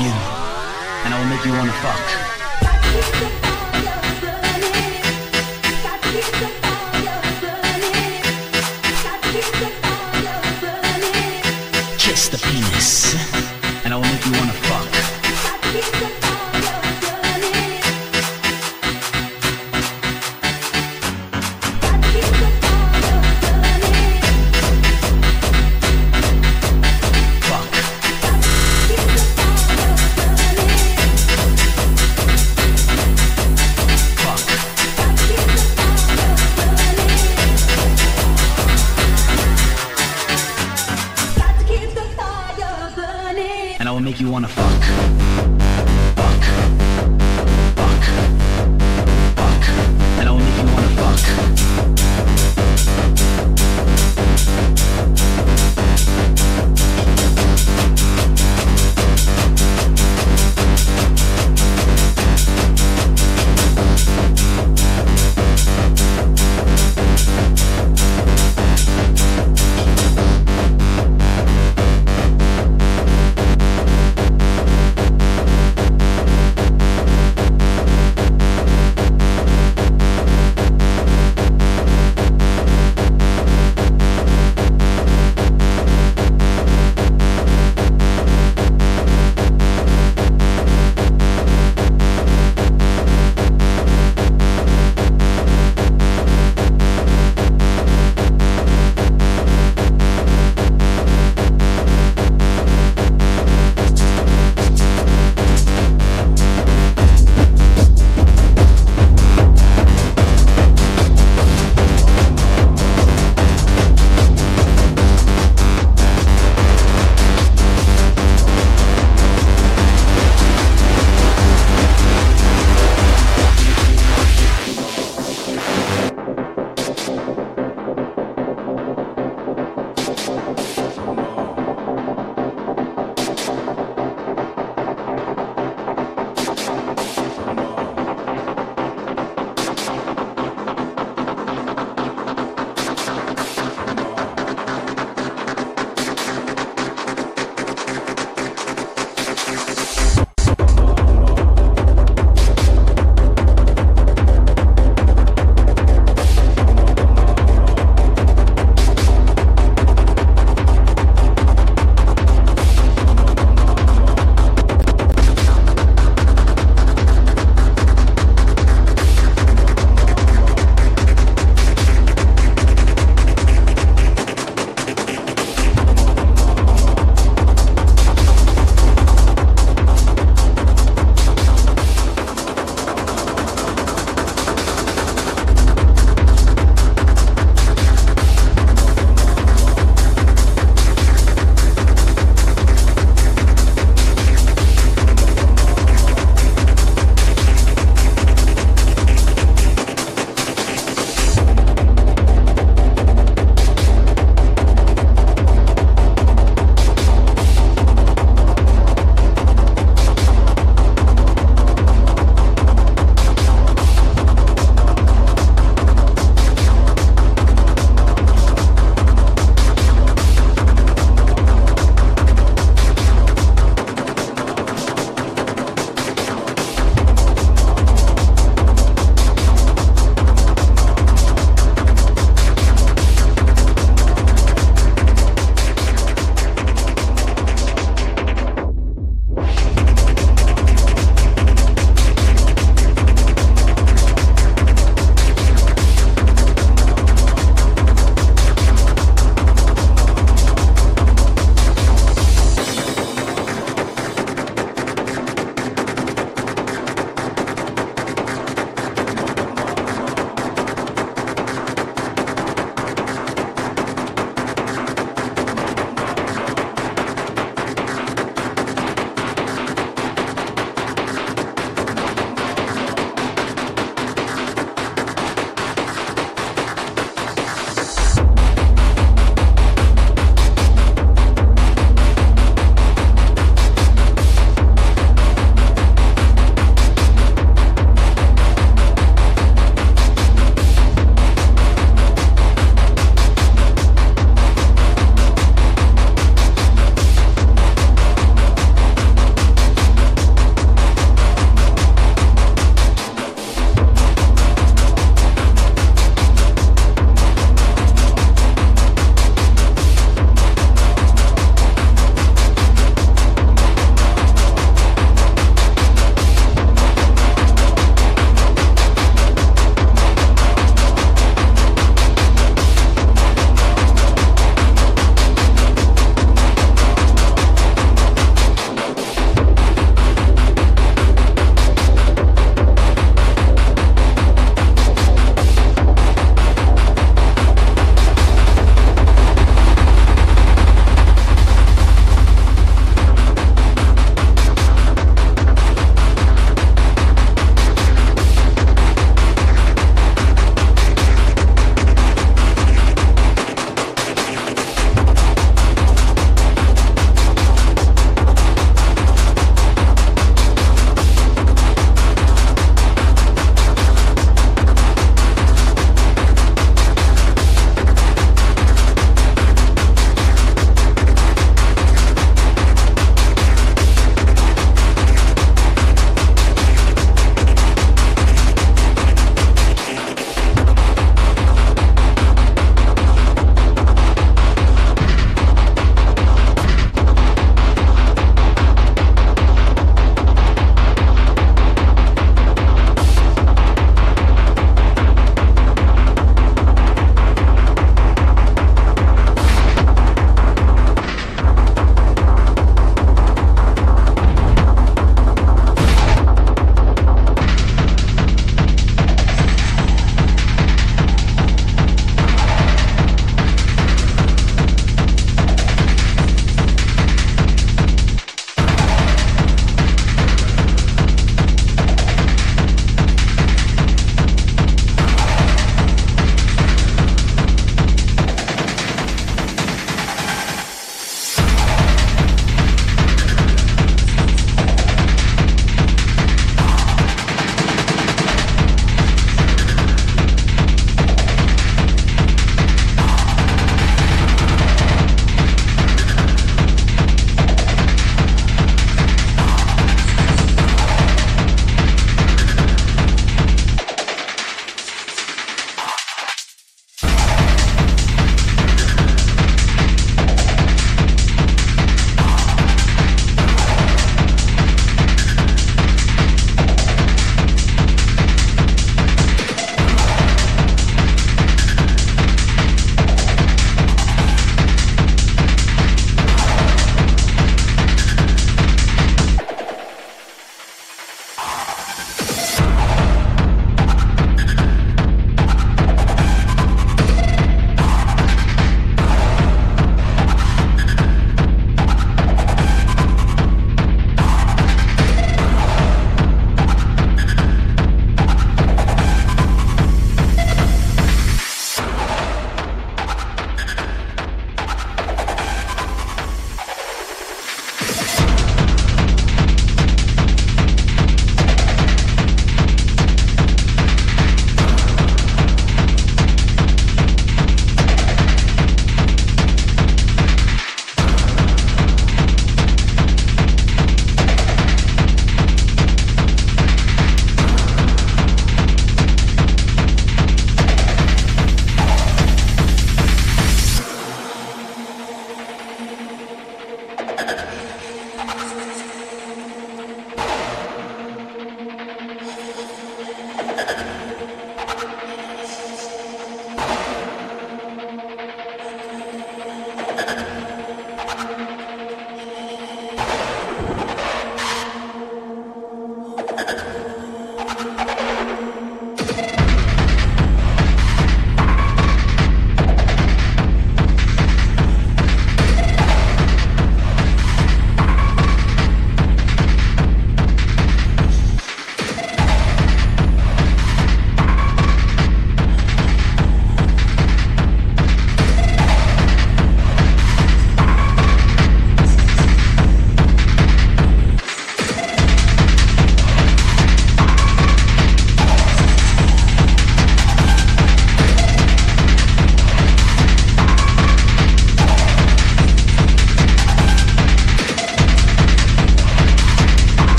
you, and I will make you want to fuck.